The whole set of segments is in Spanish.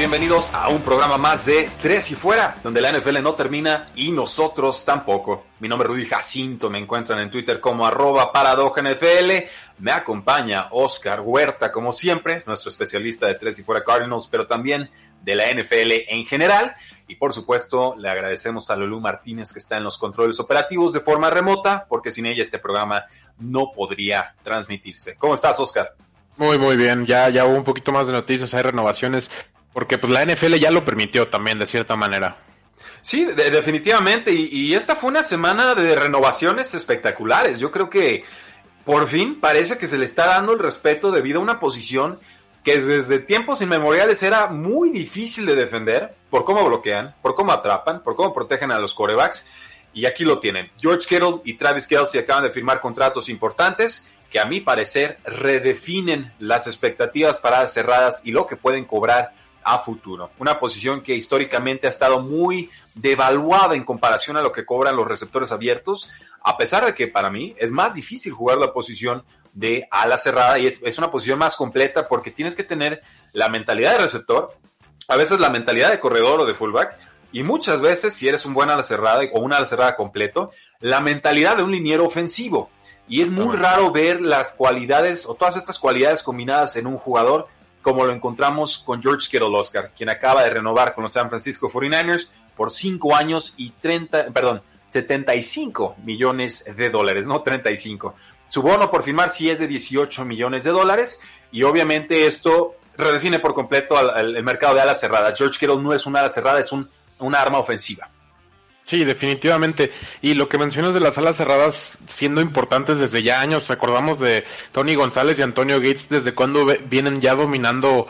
Bienvenidos a un programa más de Tres y Fuera, donde la NFL no termina y nosotros tampoco. Mi nombre es Rudy Jacinto, me encuentran en Twitter como arroba NFL. Me acompaña Oscar Huerta, como siempre, nuestro especialista de Tres y Fuera Cardinals, pero también de la NFL en general. Y por supuesto, le agradecemos a Lulú Martínez que está en los controles operativos de forma remota, porque sin ella este programa no podría transmitirse. ¿Cómo estás, Oscar? Muy, muy bien. Ya, ya hubo un poquito más de noticias, hay renovaciones, porque pues la NFL ya lo permitió también, de cierta manera. Sí, de- definitivamente. Y, esta fue una semana de renovaciones espectaculares. Yo creo que por fin parece que se le está dando el respeto debido a una posición que desde tiempos inmemoriales era muy difícil de defender por cómo bloquean, por cómo atrapan, por cómo protegen a los corebacks. Y aquí lo tienen. George Kittle y Travis Kelsey acaban de firmar contratos importantes que a mi parecer redefinen las expectativas para cerradas y lo que pueden cobrar a futuro. Una posición que históricamente ha estado muy devaluada en comparación a lo que cobran los receptores abiertos, a pesar de que para mí es más difícil jugar la posición de ala cerrada y es, es una posición más completa porque tienes que tener la mentalidad de receptor, a veces la mentalidad de corredor o de fullback, y muchas veces, si eres un buen ala cerrada o una ala cerrada completo, la mentalidad de un liniero ofensivo. Y es muy raro ver las cualidades o todas estas cualidades combinadas en un jugador como lo encontramos con George Kittle Oscar, quien acaba de renovar con los San Francisco 49ers por 5 años y 30, perdón, 75 millones de dólares, no 35. Su bono por firmar sí es de 18 millones de dólares y obviamente esto redefine por completo al, el mercado de alas cerradas. George Kittle no es una ala cerrada, es un, una arma ofensiva. Sí, definitivamente. Y lo que mencionas de las alas cerradas siendo importantes desde ya años, recordamos de Tony González y Antonio Gates desde cuando vienen ya dominando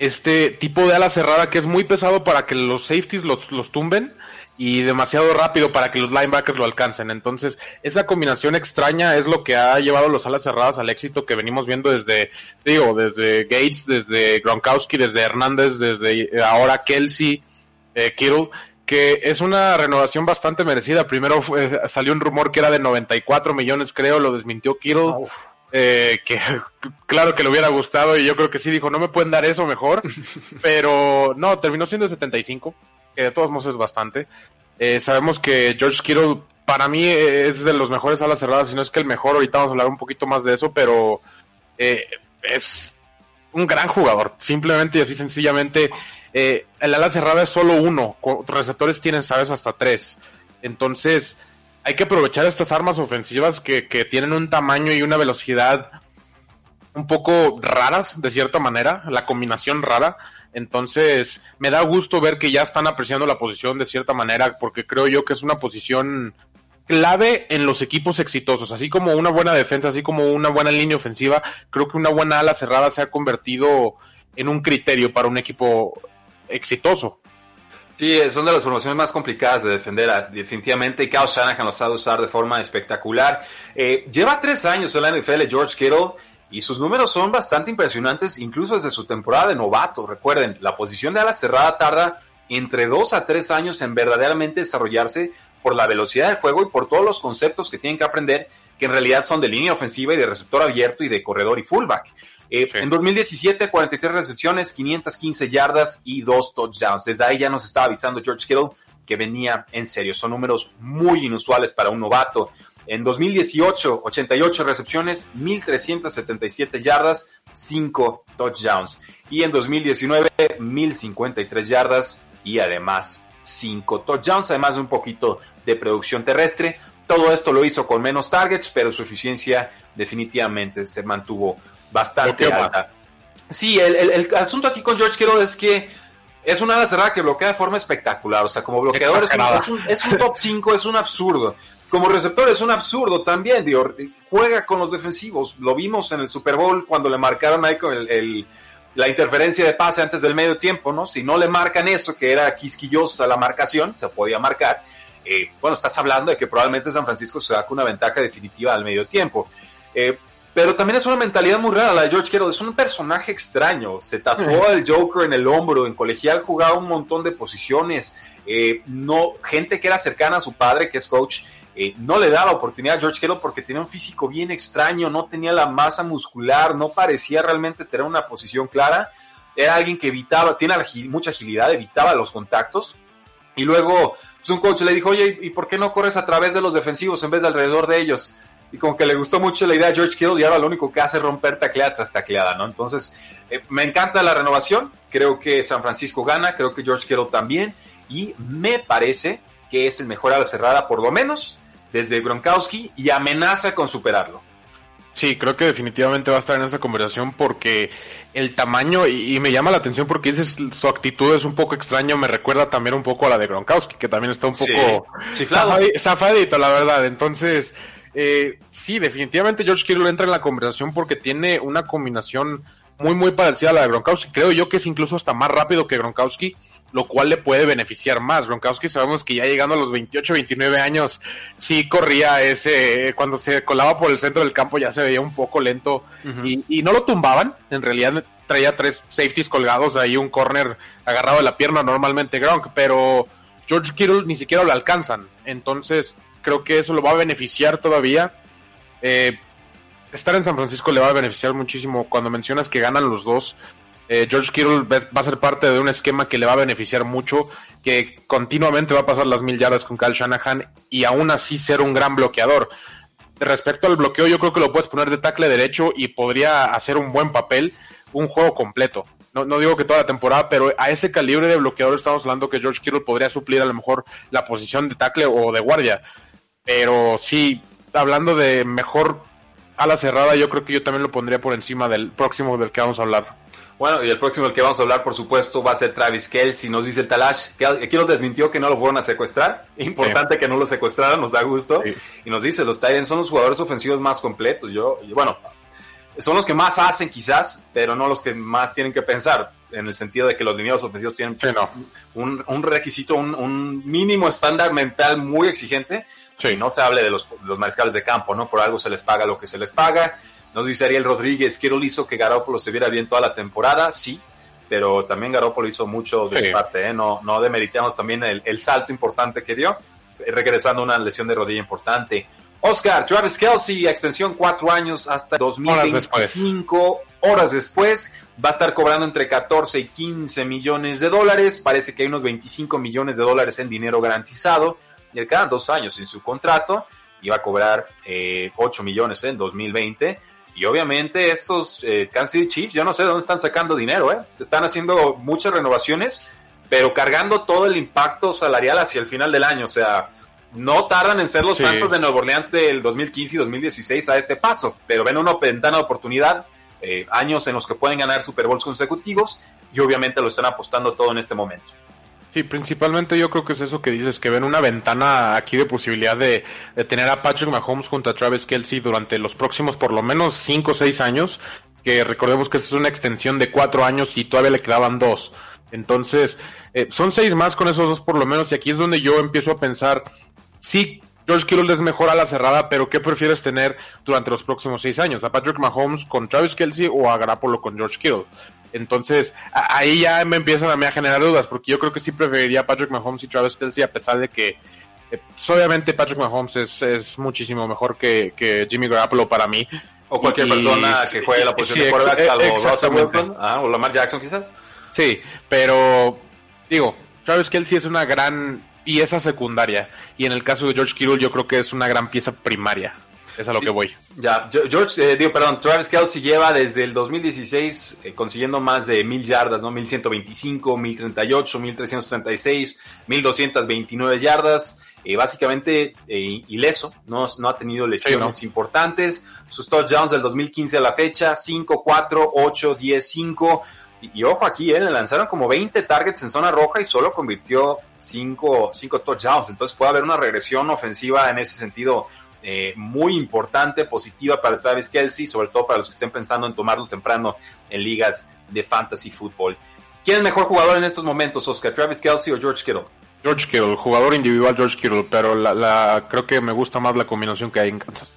este tipo de ala cerrada que es muy pesado para que los safeties los, los tumben y demasiado rápido para que los linebackers lo alcancen. Entonces, esa combinación extraña es lo que ha llevado los alas cerradas al éxito que venimos viendo desde, digo, desde Gates, desde Gronkowski, desde Hernández, desde eh, ahora Kelsey, eh, Kittle, que es una renovación bastante merecida. Primero fue- salió un rumor que era de 94 millones, creo, lo desmintió Kittle. eh, que claro que le hubiera gustado y yo creo que sí dijo, no me pueden dar eso mejor, pero no, terminó siendo 75, que de todos modos es bastante. Eh, sabemos que George Kittle para mí eh, es de los mejores alas cerradas, si no es que el mejor, ahorita vamos a hablar un poquito más de eso, pero eh, es un gran jugador, simplemente y así sencillamente. Eh, el ala cerrada es solo uno, receptores tienen, sabes, hasta tres. Entonces, hay que aprovechar estas armas ofensivas que tienen un tamaño y una velocidad un poco raras, de cierta manera, la combinación rara. Entonces, me da gusto ver que ya están apreciando la posición de cierta manera, porque creo yo que es una posición clave en los equipos exitosos, así como una buena defensa, así como una buena línea ofensiva, creo que una buena ala cerrada se ha convertido en un criterio para un equipo exitoso. Sí, son de las formaciones más complicadas de defender, ah, definitivamente, y Kyle Shanahan los sabe usar de forma espectacular. Eh, lleva tres años en la NFL George Kittle y sus números son bastante impresionantes, incluso desde su temporada de novato. Recuerden, la posición de ala cerrada tarda entre dos a tres años en verdaderamente desarrollarse por la velocidad del juego y por todos los conceptos que tienen que aprender, que en realidad son de línea ofensiva y de receptor abierto y de corredor y fullback. Eh, Sí. En 2017, 43 recepciones, 515 yardas y dos touchdowns. Desde ahí ya nos estaba avisando George Kittle que venía en serio. Son números muy inusuales para un novato. En 2018, 88 recepciones, 1377 yardas, 5 touchdowns. Y en 2019, 1053 yardas y además 5 touchdowns, además de un poquito de producción terrestre. Todo esto lo hizo con menos targets, pero su eficiencia definitivamente se mantuvo bastante alta. Sí, el, el, asunto aquí con George Kittle es que es una ala cerrada que bloquea de forma espectacular. O sea, como bloqueador es un, es un, top 5, es un absurdo. Como receptor es un absurdo también, digo, juega con los defensivos. Lo vimos en el Super Bowl cuando le marcaron ahí con el, la interferencia de pase antes del medio tiempo, ¿no? Si no le marcan eso, que era quisquillosa la marcación, se podía marcar. Eh, bueno, estás hablando de que probablemente San Francisco se da con una ventaja definitiva al medio tiempo. Eh, pero también es una mentalidad muy rara la de George Kittle. Es un personaje extraño. Se tatuó el Joker en el hombro. En colegial jugaba un montón de posiciones. Eh, no, gente que era cercana a su padre, que es coach, eh, no le daba oportunidad a George Kittle porque tenía un físico bien extraño. No tenía la masa muscular. No parecía realmente tener una posición clara. Era alguien que evitaba, tiene mucha agilidad, evitaba los contactos. Y luego, pues, un coach le dijo, oye, ¿y por qué no corres a través de los defensivos en vez de alrededor de ellos? y como que le gustó mucho la idea a George Kittle y ahora lo único que hace es romper tacleada tras tacleada, ¿no? Entonces, eh, me encanta la renovación, creo que San Francisco gana, creo que George Kittle también, y me parece que es el mejor a la cerrada, por lo menos, desde Gronkowski, y amenaza con superarlo. Sí, creo que definitivamente va a estar en esa conversación porque el tamaño, y, me llama la atención porque dices, su actitud es un poco extraña, me recuerda también un poco a la de Gronkowski, que también está un poco sí. zafadito, la verdad. Entonces, eh, sí, definitivamente George Kittle entra en la conversación porque tiene una combinación muy, muy parecida a la de Gronkowski. Creo yo que es incluso hasta más rápido que Gronkowski, lo cual le puede beneficiar más. Gronkowski sabemos que ya llegando a los 28, 29 años, sí corría ese, cuando se colaba por el centro del campo ya se veía un poco lento y, y, no lo tumbaban. En realidad traía tres safeties colgados ahí, un corner agarrado de la pierna normalmente Gronk, pero George Kittle ni siquiera lo alcanzan. Entonces, creo que eso lo va a beneficiar todavía. Eh, estar en San Francisco le va a beneficiar muchísimo. Cuando mencionas que ganan los dos, eh, George Kittle va a ser parte de un esquema que le va a beneficiar mucho, que continuamente va a pasar las mil yardas con Kyle Shanahan y aún así ser un gran bloqueador. Respecto al bloqueo, yo creo que lo puedes poner de tackle derecho y podría hacer un buen papel, un juego completo. No, no, digo que toda la temporada, pero a ese calibre de bloqueador estamos hablando que George Kittle podría suplir a lo mejor la posición de tackle o de guardia. Pero sí, hablando de mejor a la cerrada, yo creo que yo también lo pondría por encima del próximo del que vamos a hablar. Bueno, y el próximo del que vamos a hablar, por supuesto, va a ser Travis Kelsey. Nos dice el Talash, que aquí lo desmintió que no lo fueron a secuestrar. Importante que no lo secuestraran, nos da gusto. Y nos dice, los Tyrants son los jugadores ofensivos más completos. Yo, bueno, son los que más hacen quizás, pero no los que más tienen que pensar. En el sentido de que los lineados ofensivos tienen un, un, requisito, un, un mínimo estándar mental muy exigente Sí. no se hable de los, los, mariscales de campo, ¿no? Por algo se les paga lo que se les paga. Nos dice Ariel Rodríguez, quiero hizo que Garópolo se viera bien toda la temporada, sí, pero también Garópolo hizo mucho de su parte, ¿eh? No, no demeritamos también el, el, salto importante que dio, regresando a una lesión de rodilla importante. Oscar, Travis Kelsey, extensión cuatro años hasta 2025. Horas después. Horas después va a estar cobrando entre 14 y 15 millones de dólares. Parece que hay unos 25 millones de dólares en dinero garantizado y le quedan dos años en su contrato, iba a cobrar eh, 8 millones en 2020. Y obviamente estos eh, Kansas City Chiefs, yo no sé de dónde están sacando dinero, ¿eh? Están haciendo muchas renovaciones, pero cargando todo el impacto salarial hacia el final del año. O sea, no tardan en ser los Santos de Nueva Orleans del 2015 y 2016 a este paso, pero ven una ventana de oportunidad, eh, años en los que pueden ganar Super Bowls consecutivos y obviamente lo están apostando todo en este momento. Sí, principalmente yo creo que es eso que dices, que ven una ventana aquí de posibilidad de, tener a Patrick Mahomes junto a Travis Kelsey durante los próximos por lo menos 5 o 6 años, que recordemos que es una extensión de 4 años y todavía le quedaban 2. Entonces, eh, son 6 más con esos dos por lo menos, y aquí es donde yo empiezo a pensar, sí, George Kittle es mejor a la cerrada, pero ¿qué prefieres tener durante los próximos 6 años? ¿A Patrick Mahomes con Travis Kelsey o a Garapolo con George Kittle? Entonces, ahí ya me empiezan a, mí a generar dudas, porque yo creo que sí preferiría a Patrick Mahomes y Travis Kelsey, a pesar de que, eh, pues, obviamente, Patrick Mahomes es, es muchísimo mejor que, que, Jimmy Garoppolo para mí. O cualquier persona que juegue la posición de quarterback, salvo Wilson, ah, o Lamar Jackson, quizás. Sí, pero, digo, Travis Kelsey es una gran y esa secundaria. Y en el caso de George Kittle, yo creo que es una gran pieza primaria. Es a lo que voy. Ya, George, eh, digo, perdón, Travis Kelsey lleva desde el 2016 eh, consiguiendo más de mil yardas, ¿no? 1125, 1038, 1336, 1229 yardas. Eh, básicamente eh, ileso, no, no ha tenido lesiones importantes. Sus touchdowns del 2015 a la fecha, 5, 4, 8, 10, 5. Y, ojo aquí, eh, le lanzaron como 20 targets en zona roja y solo convirtió 5 touchdowns. Entonces puede haber una regresión ofensiva en ese sentido eh, muy importante, positiva para Travis Kelsey, sobre todo para los que estén pensando en tomarlo temprano en ligas de fantasy fútbol. ¿Quién es mejor jugador en estos momentos, Oscar? ¿Travis Kelsey o George Kittle? George Kittle, jugador individual George Kittle, pero la, creo que me gusta más la combinación que hay en Kansas.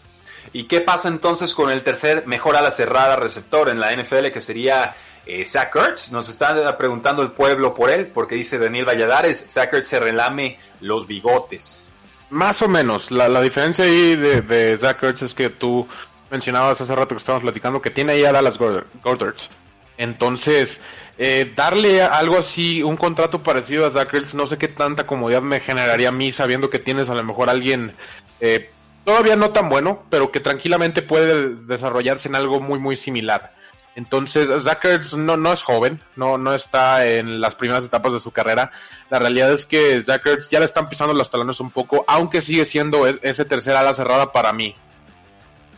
¿Y qué pasa entonces con el tercer mejor ala cerrada receptor en la NFL, que sería eh, Zach Ertz? Nos está preguntando el pueblo por él, porque dice Daniel Valladares, Zach Ertz se relame los bigotes. Más o menos. La, diferencia ahí de, de Zach Ertz es que tú mencionabas hace rato que estábamos platicando que tiene ahí a Dallas Goddard. Entonces, eh, darle algo así, un contrato parecido a Zach Ertz, no sé qué tanta comodidad me generaría a mí sabiendo que tienes a lo mejor alguien eh, todavía no tan bueno, pero que tranquilamente puede desarrollarse en algo muy, muy similar. Entonces, Zach no, no es joven, no, no está en las primeras etapas de su carrera. La realidad es que Zach ya le están pisando los talones un poco, aunque sigue siendo e-, ese tercer ala cerrada para mí.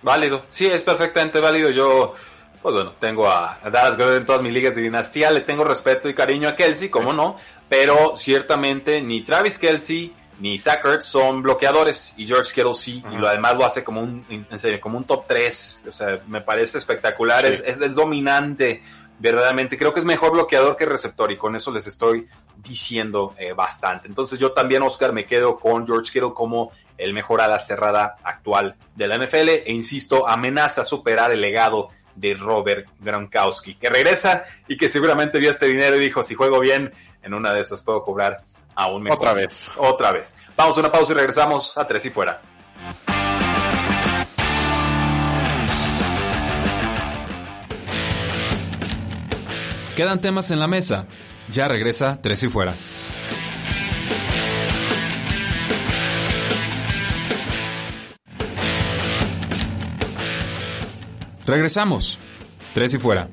Válido, sí, es perfectamente válido. Yo, pues bueno, tengo a, Dallas Goddard en todas mis ligas de dinastía, le tengo respeto y cariño a Kelsey, como no, pero ciertamente ni Travis Kelsey ni Zach son bloqueadores y George Kittle sí, y lo además lo hace como un, en serio, como un top 3, o sea, me parece espectacular, es, es, dominante, verdaderamente, creo que es mejor bloqueador que receptor y con eso les estoy diciendo eh, bastante. Entonces yo también, Oscar, me quedo con George Kittle como el mejor ala cerrada actual de la NFL e insisto, amenaza superar el legado de Robert Gronkowski, que regresa y que seguramente vio este dinero y dijo, si juego bien, en una de esas puedo cobrar aún mejor. Otra vez. Otra vez. Vamos a una pausa y regresamos a Tres y Fuera. Quedan temas en la mesa. Ya regresa Tres y Fuera. Regresamos. Tres y Fuera.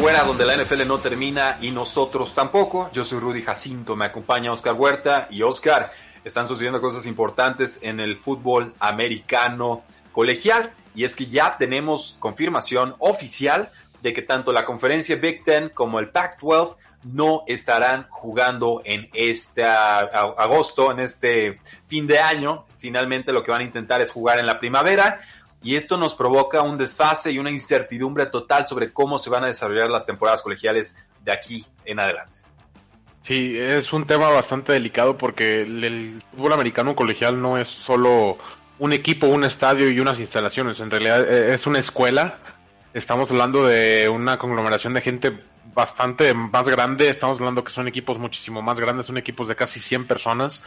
Fuera, donde la NFL no termina y nosotros tampoco. Yo soy Rudy Jacinto, me acompaña Oscar Huerta y Oscar. Están sucediendo cosas importantes en el fútbol americano colegial y es que ya tenemos confirmación oficial de que tanto la conferencia Big Ten como el Pac-12 no estarán jugando en este agosto, en este fin de año. Finalmente lo que van a intentar es jugar en la primavera y esto nos provoca un desfase y una incertidumbre total sobre cómo se van a desarrollar las temporadas colegiales de aquí en adelante. Sí, es un tema bastante delicado porque el, fútbol americano colegial no es solo un equipo, un estadio y unas instalaciones, en realidad eh, es una escuela. Estamos hablando de una conglomeración de gente bastante más grande, estamos hablando que son equipos muchísimo más grandes, son equipos de casi 100 personas.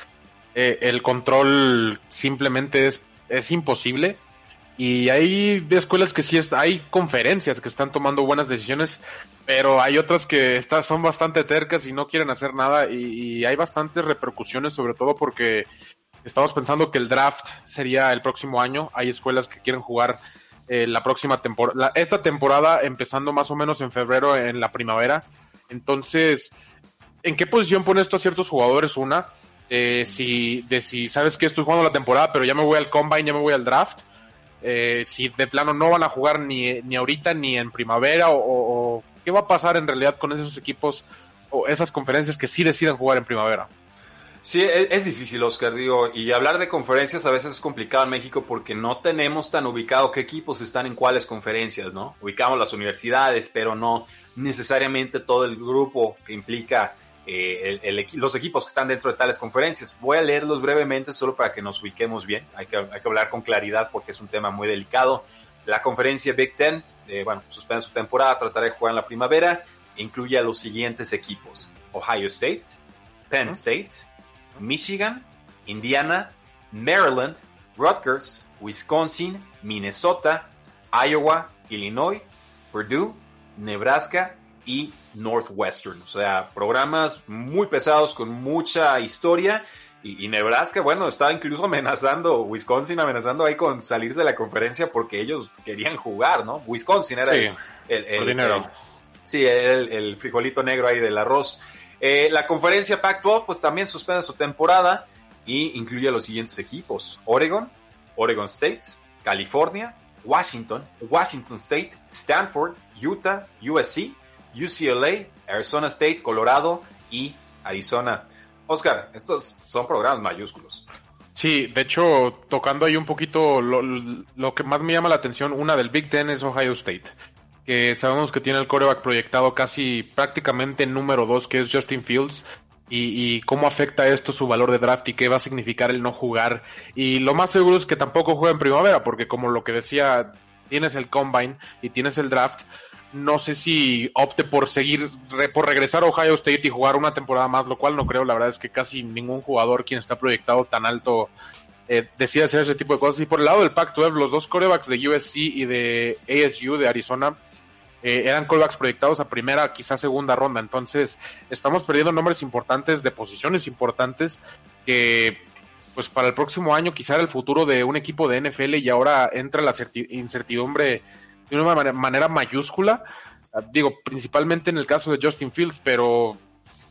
Eh, el control simplemente es, es imposible y hay escuelas que sí, hay conferencias que están tomando buenas decisiones, pero hay otras que están, son bastante tercas y no quieren hacer nada y, hay bastantes repercusiones, sobre todo porque estamos pensando que el draft sería el próximo año. Hay escuelas que quieren jugar eh, la próxima temporada, esta temporada empezando más o menos en febrero en la primavera. Entonces, ¿en qué posición pone esto a ciertos jugadores? Una, eh, si, de si sabes que estoy jugando la temporada, pero ya me voy al combine, ya me voy al draft eh, si de plano no van a jugar ni, ni ahorita ni en primavera o, qué va a pasar en realidad con esos equipos o esas conferencias que sí deciden jugar en primavera. Sí, es, es, difícil, Oscar, digo, y hablar de conferencias a veces es complicado en México porque no tenemos tan ubicado qué equipos están en cuáles conferencias, ¿no? Ubicamos las universidades, pero no necesariamente todo el grupo que implica eh, los equipos que están dentro de tales conferencias. Voy a leerlos brevemente solo para que nos ubiquemos bien. Hay que, hay que hablar con claridad porque es un tema muy delicado. La conferencia Big Ten, eh, bueno, suspende su temporada, tratará de jugar en la primavera. Incluye a los siguientes equipos: Ohio State, Penn State, Michigan, Indiana, Maryland, Rutgers, Wisconsin, Minnesota, Iowa, Illinois, Purdue, Nebraska y Northwestern. O sea, programas muy pesados con mucha historia. Y, Nebraska, bueno, estaba incluso amenazando, Wisconsin amenazando ahí con salir de la conferencia porque ellos querían jugar, ¿no? Wisconsin era el, el, sí, el, frijolito negro ahí del arroz. Eh, la conferencia Pac-12 pues también suspende su temporada y incluye a los siguientes equipos. Oregon, Oregon State, California, Washington, Washington State, Stanford, Utah, USC, UCLA, Arizona State, Colorado y Arizona. Oscar, estos son programas mayúsculos. Sí, de hecho, tocando ahí un poquito, lo, que más me llama la atención, una del Big Ten es Ohio State, que sabemos que tiene el coreback proyectado casi prácticamente número dos, que es Justin Fields, y, y, cómo afecta esto su valor de draft y qué va a significar el no jugar. Y lo más seguro es que tampoco juegue en primavera, porque como lo que decía, tienes el combine y tienes el draft, no sé si opte por seguir, por regresar a Ohio State y jugar una temporada más, lo cual no creo. La verdad es que casi ningún jugador quien está proyectado tan alto eh, decide hacer ese tipo de cosas. Y por el lado del Pac-12, los dos corebacks de USC y de ASU de Arizona eh, eran corebacks proyectados a primera, quizás segunda ronda. Entonces, estamos perdiendo nombres importantes de posiciones importantes que pues para el próximo año quizá era el futuro de un equipo de NFL y ahora entra la incertidumbre de una manera mayúscula. Ah, digo, principalmente en el caso de Justin Fields, pero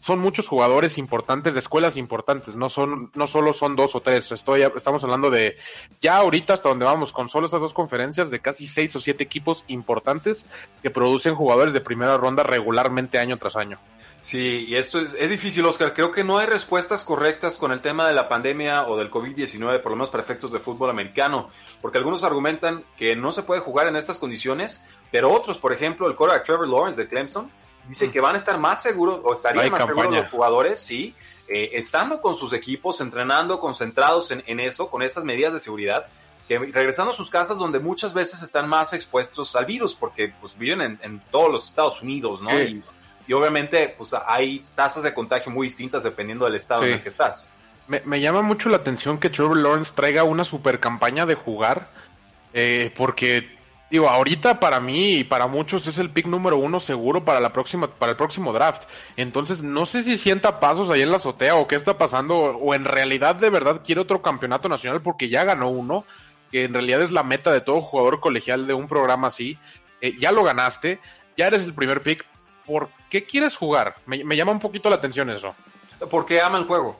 son muchos jugadores importantes de escuelas importantes, no son no solo son dos o tres, estoy estamos hablando de ya ahorita hasta donde vamos con solo esas dos conferencias de casi seis o siete equipos importantes que producen jugadores de primera ronda regularmente año tras año. Sí, y esto es, es, difícil, Oscar. Creo que no hay respuestas correctas con el tema de la pandemia o del COVID-19, por lo menos para efectos de fútbol americano, porque algunos argumentan que no se puede jugar en estas condiciones, pero otros, por ejemplo, el quarterback Trevor Lawrence de Clemson, dice que van a estar más seguros, o estarían más seguros los jugadores, sí, eh, estando con sus equipos, entrenando, concentrados en, en eso, con esas medidas de seguridad, que regresando a sus casas donde muchas veces están más expuestos al virus, porque pues viven en, en todos los Estados Unidos, ¿no? Y, y obviamente pues hay tasas de contagio muy distintas dependiendo del estado en el que estás. Me, llama mucho la atención que Trevor Lawrence traiga una super campaña de jugar, eh, porque digo, ahorita para mí y para muchos es el pick número uno seguro para la próxima, para el próximo draft. Entonces, no sé si sienta pasos ahí en la azotea o qué está pasando, o en realidad de verdad quiere otro campeonato nacional porque ya ganó uno, que en realidad es la meta de todo jugador colegial de un programa así. Eh, ya lo ganaste, ya eres el primer pick, ¿por qué quieres jugar? Me, llama un poquito la atención eso. Porque ama el juego.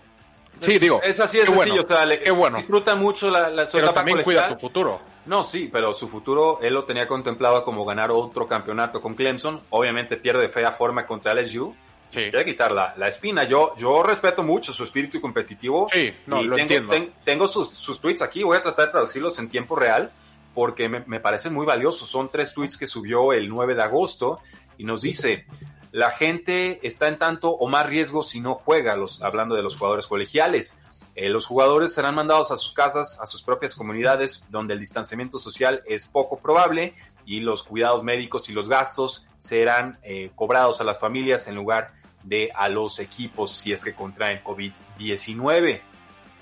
Sí, digo. Es así es sencillo. qué bueno. Disfruta mucho la, la Pero también cuida tu futuro. No, sí, pero su futuro él lo tenía contemplado como ganar otro campeonato con Clemson. Obviamente pierde fea forma contra LSU. Sí. Quiere quitar la, espina. Yo, yo respeto mucho su espíritu competitivo. Sí, no, lo tengo, entiendo. tengo sus, sus, tweets aquí. Voy a tratar de traducirlos en tiempo real porque me, me parecen muy valiosos. Son tres tweets que subió el 9 de agosto y nos dice, la gente está en tanto o más riesgo si no juega, los, hablando de los jugadores colegiales. Eh, los jugadores serán mandados a sus casas, a sus propias comunidades, donde el distanciamiento social es poco probable y los cuidados médicos y los gastos serán eh, cobrados a las familias en lugar de a los equipos si es que contraen COVID-19.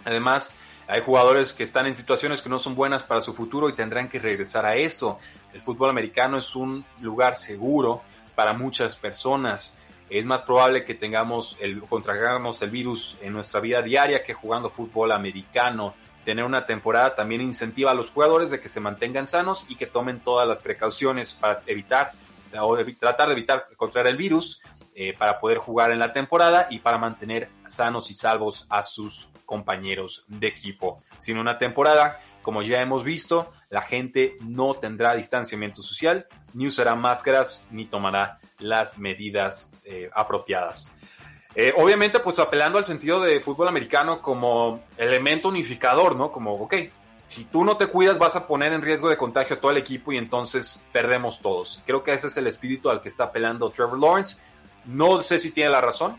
Además, hay jugadores que están en situaciones que no son buenas para su futuro y tendrán que regresar a eso. El fútbol americano es un lugar seguro para muchas personas. Es más probable que tengamos el, contraigamos el virus en nuestra vida diaria que jugando fútbol americano. Tener una temporada también incentiva a los jugadores de que se mantengan sanos y que tomen todas las precauciones para evitar o tratar de evitar contraer el virus eh, para poder jugar en la temporada y para mantener sanos y salvos a sus compañeros de equipo. Sin una temporada, como ya hemos visto, la gente no tendrá distanciamiento social, ni usará máscaras, ni tomará las medidas eh, apropiadas. Eh, obviamente, pues apelando al sentido de fútbol americano como elemento unificador, ¿no? Como, ok, si tú no te cuidas vas a poner en riesgo de contagio a todo el equipo y entonces perdemos todos. Creo que ese es el espíritu al que está apelando Trevor Lawrence. No sé si tiene la razón,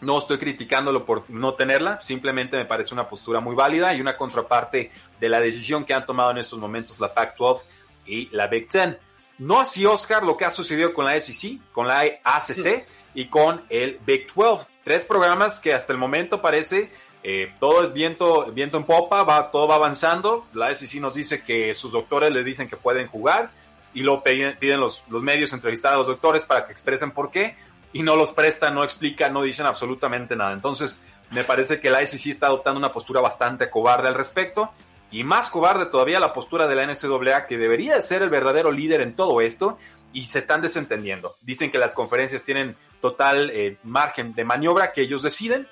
No estoy criticándolo por no tenerla, simplemente me parece una postura muy válida y una contraparte de la decisión que han tomado en estos momentos la Pac-12 y la Big Ten. No así, Oscar, lo que ha sucedido con la SEC, con la ACC y con el Big 12. Tres programas que hasta el momento parece eh, todo es viento, viento en popa, va, todo va avanzando. La SEC nos dice que sus doctores le dicen que pueden jugar y lo piden, piden los, los medios entrevistar a los doctores para que expresen por qué y no los prestan, no explican, no dicen absolutamente nada. Entonces, me parece que la SEC está adoptando una postura bastante cobarde al respecto y más cobarde todavía la postura de la NCAA que debería de ser el verdadero líder en todo esto y se están desentendiendo. Dicen que las conferencias tienen total eh, margen de maniobra que ellos deciden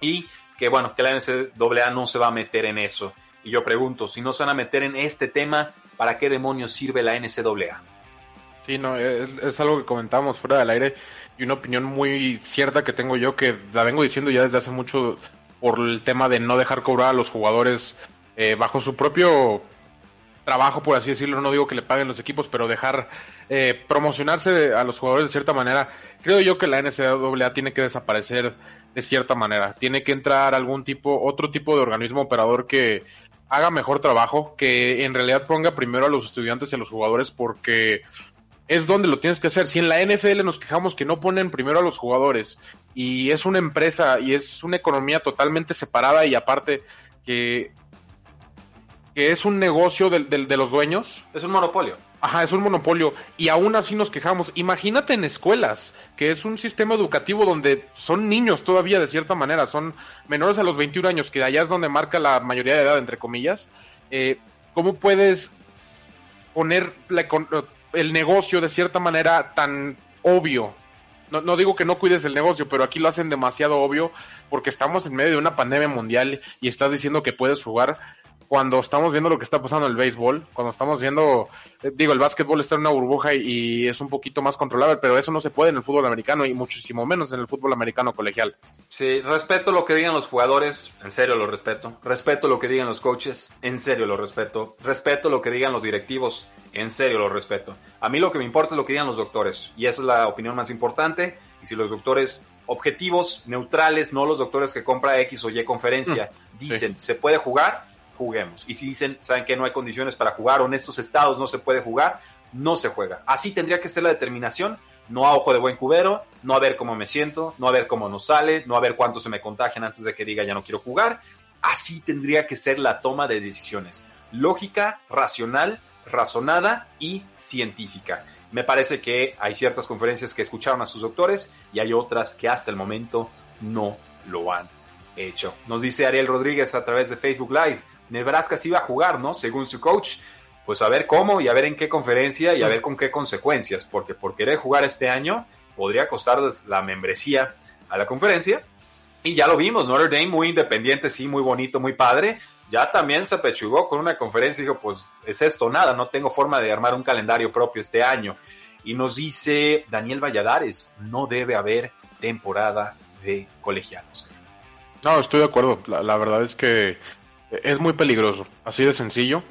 y que bueno, que la NCAA no se va a meter en eso. Y yo pregunto, si no se van a meter en este tema, ¿para qué demonios sirve la NCAA? Sí, no, es, algo que comentamos fuera del aire y una opinión muy cierta que tengo yo que la vengo diciendo ya desde hace mucho por el tema de no dejar cobrar a los jugadores eh, bajo su propio trabajo, por así decirlo, no digo que le paguen los equipos, pero dejar eh, promocionarse a los jugadores de cierta manera. Creo yo que la NCAA tiene que desaparecer de cierta manera. Tiene que entrar algún tipo, otro tipo de organismo operador que haga mejor trabajo, que en realidad ponga primero a los estudiantes y a los jugadores, porque es donde lo tienes que hacer. Si en la NFL nos quejamos que no ponen primero a los jugadores y es una empresa y es una economía totalmente separada y aparte que que es un negocio de, de, los dueños. Es un monopolio. Ajá, es un monopolio. Y aún así nos quejamos. Imagínate en escuelas, que es un sistema educativo donde son niños todavía de cierta manera, son menores a los 21 años, que allá es donde marca la mayoría de edad, entre comillas. Eh, ¿Cómo puedes poner el negocio de cierta manera tan obvio? No, no digo que no cuides el negocio, pero aquí lo hacen demasiado obvio porque estamos en medio de una pandemia mundial y estás diciendo que puedes jugar cuando estamos viendo lo que está pasando en el béisbol, cuando estamos viendo, eh, digo, el básquetbol está en una burbuja y, es un poquito más controlable, pero eso no se puede en el fútbol americano y muchísimo menos en el fútbol americano colegial. Sí, respeto lo que digan los jugadores, en serio lo respeto. Respeto lo que digan los coaches, en serio lo respeto. Respeto lo que digan los directivos, en serio lo respeto. A mí lo que me importa es lo que digan los doctores y esa es la opinión más importante. Y si los doctores objetivos, neutrales, no los doctores que compra X o Y conferencia, mm, dicen, se puede jugar, juguemos. Y si dicen, saben que no hay condiciones para jugar o en estos estados no se puede jugar, no se juega. Así tendría que ser la determinación, no a ojo de buen cubero, no a ver cómo me siento, no a ver cómo nos sale, no a ver cuánto se me contagian antes de que diga ya no quiero jugar. Así tendría que ser la toma de decisiones. Lógica, racional, razonada y científica. Me parece que hay ciertas conferencias que escucharon a sus doctores y hay otras que hasta el momento no lo han hecho. Nos dice Ariel Rodríguez a través de Facebook Live. Nebraska sí iba a jugar, ¿no? Según su coach. Pues a ver cómo y a ver en qué conferencia y a ver con qué consecuencias, porque por querer jugar este año podría costar la membresía a la conferencia. Y ya lo vimos, Notre Dame muy independiente, sí, muy bonito, muy padre. Ya también se apechugó con una conferencia y dijo, pues es esto, nada, no tengo forma de armar un calendario propio este año. Y nos dice Daniel Valladares, no debe haber temporada de colegianos. No, estoy de acuerdo. la verdad es que es muy peligroso, así de sencillo.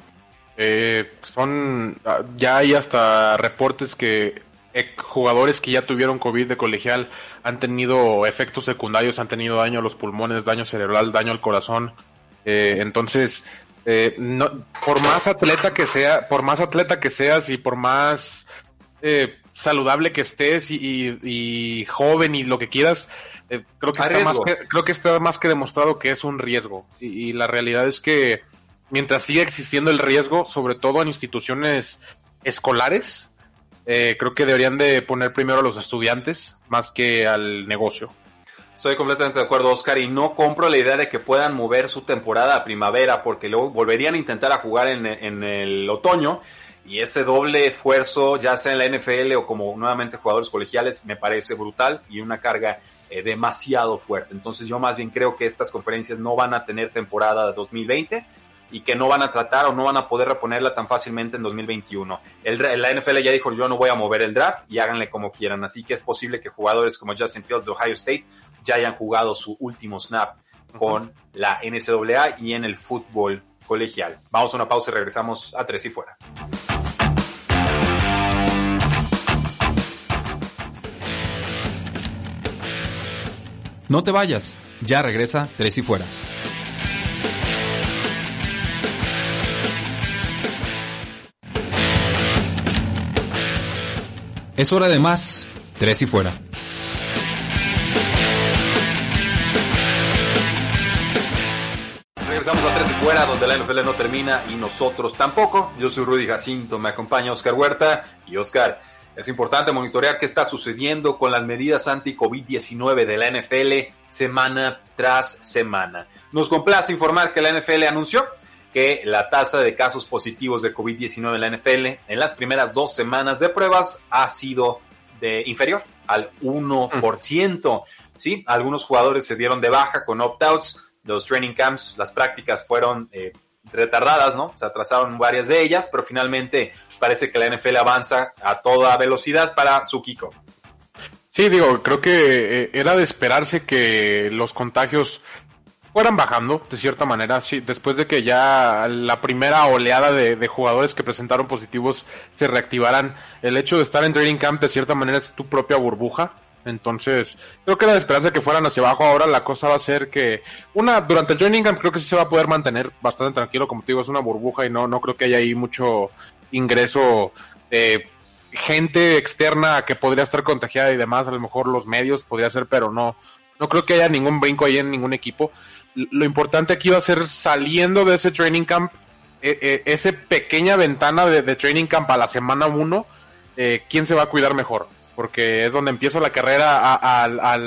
Eh, son ah, ya hay hasta reportes que eh, jugadores que ya tuvieron COVID de colegial han tenido efectos secundarios, han tenido daño a los pulmones, daño cerebral, daño al corazón. Eh, entonces, no, por más atleta que sea, por más atleta que seas y por más saludable que estés y, joven y lo que quieras, eh, creo, que está más que, creo que está más que demostrado que es un riesgo. Y, la realidad es que mientras siga existiendo el riesgo, sobre todo en instituciones escolares, eh, creo que deberían de poner primero a los estudiantes más que al negocio. Estoy completamente de acuerdo, Oscar, y no compro la idea de que puedan mover su temporada a primavera, porque luego volverían a intentar a jugar en, en el otoño, y ese doble esfuerzo, ya sea en la NFL o como nuevamente jugadores colegiales, me parece brutal y una carga eh, demasiado fuerte. Entonces yo más bien creo que estas conferencias no van a tener temporada 2020 y que no van a tratar o no van a poder reponerla tan fácilmente en 2021. El, la NFL ya dijo yo no voy a mover el draft y háganle como quieran. Así que es posible que jugadores como Justin Fields de Ohio State ya hayan jugado su último snap con la NCAA y en el fútbol colegial. Vamos a una pausa y regresamos a tres y fuera. No te vayas, ya regresa Tres y Fuera. Es hora de más, Tres y Fuera. Regresamos a Tres y Fuera, donde la NFL no termina y nosotros tampoco. Yo soy Rudy Jacinto, me acompaña Oscar Huerta y Oscar. Es importante monitorear qué está sucediendo con las medidas anti-COVID-19 de la NFL semana tras semana. Nos complace informar que la NFL anunció que la tasa de casos positivos de COVID-19 en la NFL en las primeras dos semanas de pruebas ha sido de inferior al 1%. Sí, algunos jugadores se dieron de baja con opt-outs, los training camps, las prácticas fueron eh, retardadas, ¿no? Se atrasaron varias de ellas, pero finalmente parece que la NFL avanza a toda velocidad para su kickoff. Sí, digo, creo que eh, era de esperarse que los contagios fueran bajando, de cierta manera, sí, después de que ya la primera oleada de, de, jugadores que presentaron positivos se reactivaran, el hecho de estar en training camp de cierta manera es tu propia burbuja, entonces, creo que era de esperarse que fueran hacia abajo. Ahora la cosa va a ser que, una, durante el training camp creo que sí se va a poder mantener bastante tranquilo. Como te digo, es una burbuja y no, no creo que haya ahí mucho ingreso de gente externa que podría estar contagiada y demás. A lo mejor los medios podría ser, pero no, no creo que haya ningún brinco ahí en ningún equipo. Lo importante aquí va a ser saliendo de ese training camp, eh, eh, esa pequeña ventana de, de, training camp a la semana 1, eh, ¿quién se va a cuidar mejor? Porque es donde empieza la carrera a,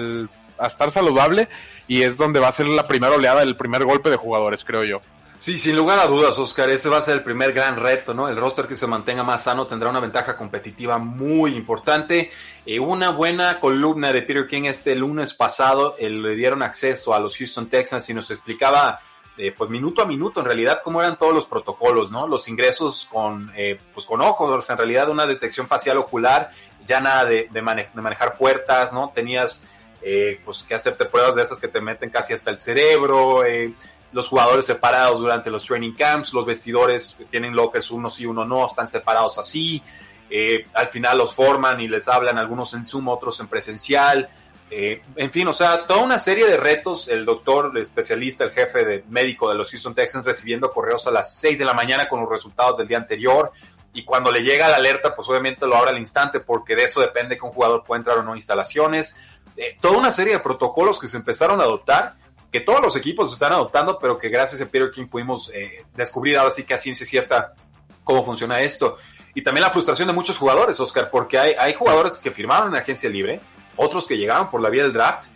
estar saludable y es donde va a ser la primera oleada, el primer golpe de jugadores, creo yo. Sí, sin lugar a dudas, Oscar, ese va a ser el primer gran reto, ¿no? El roster que se mantenga más sano tendrá una ventaja competitiva muy importante. Eh, una buena columna de Peter King este lunes pasado, eh, le dieron acceso a los Houston Texans y nos explicaba eh, pues minuto a minuto en realidad cómo eran todos los protocolos, ¿no? Los ingresos con, eh, pues con ojos, en realidad una detección facial ocular, ya nada de, de, mane de manejar puertas, ¿no? Tenías eh, pues que hacerte pruebas de esas que te meten casi hasta el cerebro, eh, los jugadores separados durante los training camps, los vestidores tienen lockers uno sí, uno no, están separados así, eh, al final los forman y les hablan algunos en Zoom, otros en presencial, en fin, o sea, toda una serie de retos. El doctor, el especialista, el jefe de médico de los Houston Texans recibiendo correos a las 6 de la mañana con los resultados del día anterior. Y cuando le llega la alerta, pues obviamente lo abre al instante porque de eso depende que un jugador pueda entrar o no a instalaciones. Eh, toda una serie de protocolos que se empezaron a adoptar, que todos los equipos están adoptando, pero que gracias a Peter King pudimos eh, descubrir ahora sí que a ciencia cierta cómo funciona esto. Y también la frustración de muchos jugadores, Oscar, porque hay, hay jugadores que firmaron en agencia libre, otros que llegaron por la vía del draft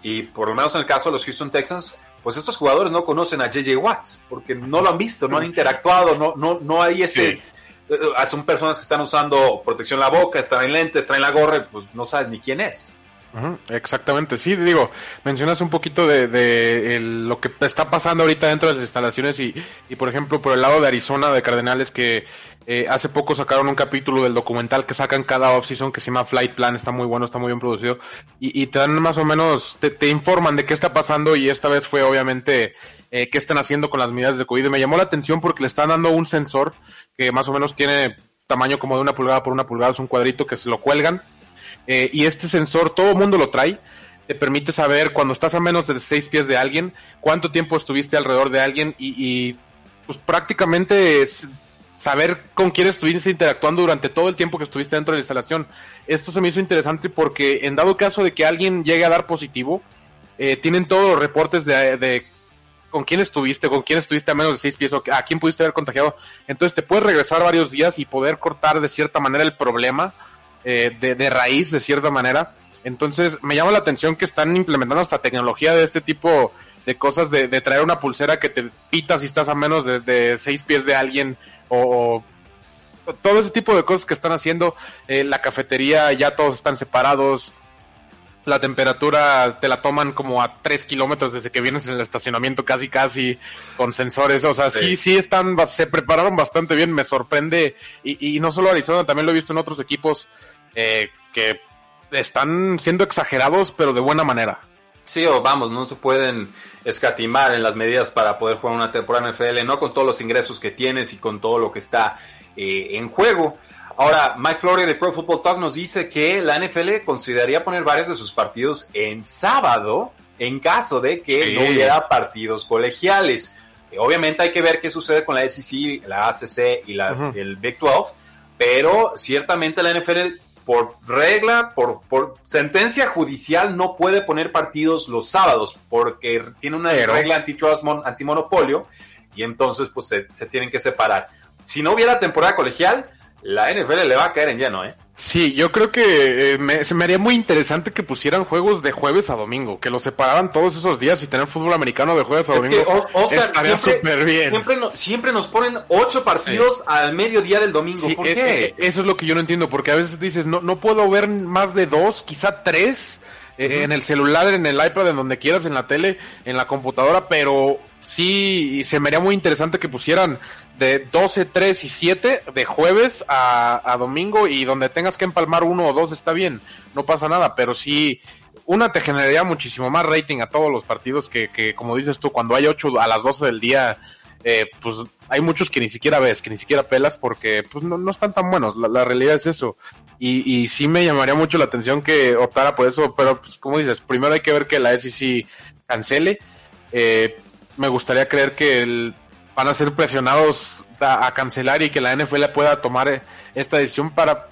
y por lo menos en el caso de los Houston Texans, pues estos jugadores no conocen a JJ Watts porque no lo han visto, no han interactuado, no, no, no hay ese... Sí. Son personas que están usando protección en la boca, traen lentes, traen la gorra, pues no sabes ni quién es. Exactamente, sí, digo, mencionas un poquito de, de lo que está pasando ahorita dentro de las instalaciones y, y, por ejemplo, por el lado de Arizona, de Cardenales, que eh, hace poco sacaron un capítulo del documental que sacan cada offseason que se llama Flight Plan, está muy bueno, está muy bien producido, y, y te dan más o menos, te, informan de qué está pasando y esta vez fue obviamente eh, qué están haciendo con las medidas de COVID. Y me llamó la atención porque le están dando un sensor que más o menos tiene tamaño como de una pulgada por una pulgada, es un cuadrito que se lo cuelgan eh, y este sensor, todo mundo lo trae, te permite saber cuando estás a menos de seis pies de alguien, cuánto tiempo estuviste alrededor de alguien y, pues prácticamente saber con quién estuviste interactuando durante todo el tiempo que estuviste dentro de la instalación. Esto se me hizo interesante porque en dado caso de que alguien llegue a dar positivo, eh, tienen todos los reportes de con quién estuviste, con quién estuviste a menos de seis pies, o a quién pudiste haber contagiado. Entonces te puedes regresar varios días y poder cortar de cierta manera el problema eh, de, de, raíz, de cierta manera. Entonces, me llama la atención que están implementando hasta tecnología de este tipo de cosas, de, de traer una pulsera que te pita si estás a menos de, de seis pies de alguien, o, o, todo ese tipo de cosas que están haciendo. Eh, la cafetería, ya todos están separados. La temperatura te la toman como a tres kilómetros desde que vienes en el estacionamiento, casi, casi, con sensores. O sea, sí, sí, sí están, se prepararon bastante bien. Me sorprende. Y, y no solo Arizona, también lo he visto en otros equipos eh, que están siendo exagerados, pero de buena manera. Sí, o vamos, no se pueden escatimar en las medidas para poder jugar una temporada en NFL, no con todos los ingresos que tienes y con todo lo que está eh, en juego. Ahora, Mike Flory de Pro Football Talk nos dice que la NFL consideraría poner varios de sus partidos en sábado en caso de que Sí. no hubiera partidos colegiales. Eh, Obviamente hay que ver qué sucede con la SEC, la ACC y la, el Big 12, pero ciertamente la NFL por regla, por, por sentencia judicial no puede poner partidos los sábados porque tiene una Pero- regla antitrust, mon- antimonopolio y entonces pues se, se tienen que separar. Si no hubiera temporada colegial, la NFL le va a caer en lleno, ¿eh? Sí, yo creo que eh, me, se me haría muy interesante que pusieran juegos de jueves a domingo, que los separaran todos esos días y tener fútbol americano de jueves a Es domingo. que, O- Oscar, estaría siempre- súper bien. Siempre, no- siempre nos ponen ocho partidos al mediodía del domingo. Sí, ¿Por eh, qué? eh, eso es lo que yo no entiendo, porque a veces dices, no, no puedo ver más de dos, quizá tres, en el celular, en el iPad, en donde quieras, en la tele, en la computadora, pero sí, se me haría muy interesante que pusieran de 12, 3 y 7 de jueves a, domingo y donde tengas que empalmar uno o dos está bien, no pasa nada, pero sí, una te generaría muchísimo más rating a todos los partidos que, que como dices tú, cuando hay 8 a las 12 del día, eh, pues hay muchos que ni siquiera ves, que ni siquiera pelas porque pues no, no están tan buenos, la, la realidad es eso. Y, y sí me llamaría mucho la atención que optara por eso, pero pues como dices, primero hay que ver que la SEC cancele. Eh, me gustaría creer que van a ser presionados a, a cancelar y que la NFL pueda tomar eh, esta decisión para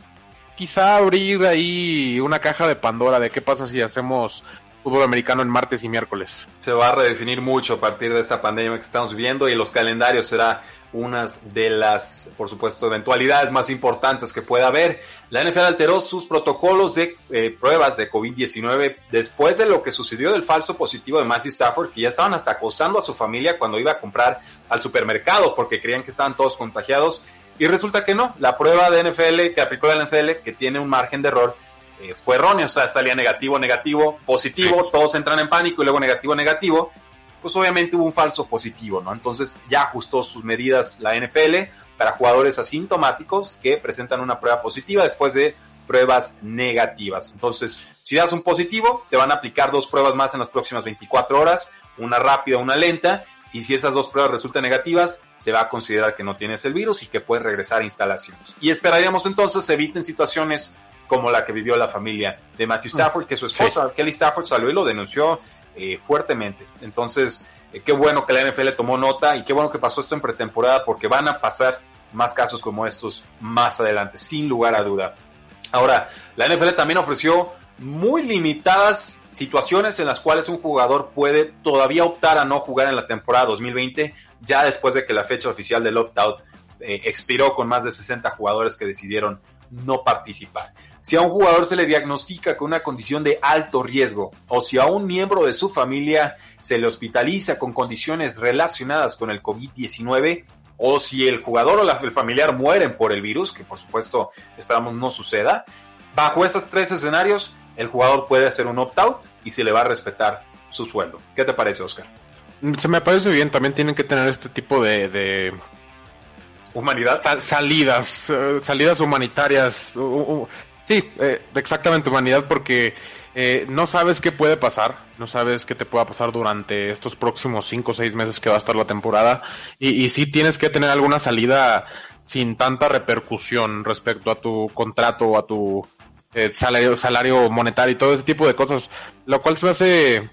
quizá abrir ahí una caja de Pandora de qué pasa si hacemos fútbol americano en martes y miércoles. se va a redefinir mucho a partir de esta pandemia que estamos viviendo y los calendarios será unas de las, por supuesto, eventualidades más importantes que pueda haber. La NFL alteró sus protocolos de eh, pruebas de COVID-19 después de lo que sucedió del falso positivo de Matthew Stafford, que ya estaban hasta acosando a su familia cuando iba a comprar al supermercado porque creían que estaban todos contagiados. Y resulta que no, la prueba de NFL que aplicó la NFL, que tiene un margen de error, eh, fue erróneo, o sea, salía negativo, negativo, positivo, todos entran en pánico y luego negativo, negativo, pues obviamente hubo un falso positivo, ¿no? Entonces ya ajustó sus medidas la NFL para jugadores asintomáticos que presentan una prueba positiva después de pruebas negativas. Entonces, si das un positivo, te van a aplicar dos pruebas más en las próximas 24 horas, una rápida, una lenta, y si esas dos pruebas resultan negativas, se va a considerar que no tienes el virus y que puedes regresar a instalaciones. Y esperaríamos entonces eviten situaciones como la que vivió la familia de Matthew Stafford, que su esposa, Kelly Stafford, salió y lo denunció eh, fuertemente. Entonces, eh, qué bueno que la NFL tomó nota y qué bueno que pasó esto en pretemporada porque van a pasar más casos como estos más adelante, sin lugar a duda. Ahora, la NFL también ofreció muy limitadas situaciones en las cuales un jugador puede todavía optar a no jugar en la temporada 2020, ya después de que la fecha oficial del opt-out eh, expiró con más de 60 jugadores que decidieron no participar. Si a un jugador se le diagnostica con una condición de alto riesgo o si a un miembro de su familia se le hospitaliza con condiciones relacionadas con el COVID-19 o si el jugador o el familiar mueren por el virus, que por supuesto esperamos no suceda, bajo esos tres escenarios el jugador puede hacer un opt-out y se le va a respetar su sueldo. ¿Qué te parece, Oscar? Se me parece bien, también tienen que tener este tipo de, de Humanidad. sal- salidas, eh, salidas humanitarias. Sí, eh, exactamente humanidad porque eh, no sabes qué puede pasar, no sabes qué te pueda pasar durante estos próximos cinco o seis meses que va a estar la temporada y, y sí tienes que tener alguna salida sin tanta repercusión respecto a tu contrato o a tu eh, salario, monetario y todo ese tipo de cosas, lo cual se hace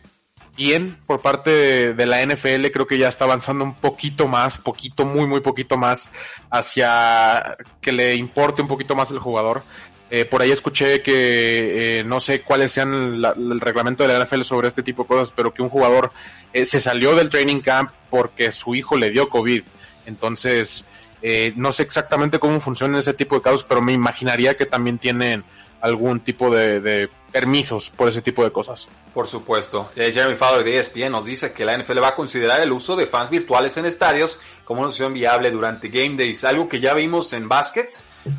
bien por parte de, de la NFL, creo que ya está avanzando un poquito más, poquito, muy, muy poquito más hacia que le importe un poquito más el jugador. Eh, por ahí escuché que eh, no sé cuáles sean la- el reglamento de la NFL sobre este tipo de cosas, pero que un jugador eh, se salió del training camp porque su hijo le dio COVID. Entonces, eh, no sé exactamente cómo funcionan ese tipo de casos, pero me imaginaría que también tienen algún tipo de, permisos por ese tipo de cosas. Por supuesto. Jeremy Fowler de ESPN nos dice que la NFL va a considerar el uso de fans virtuales en estadios como una opción viable durante game days, algo que ya vimos en básquet,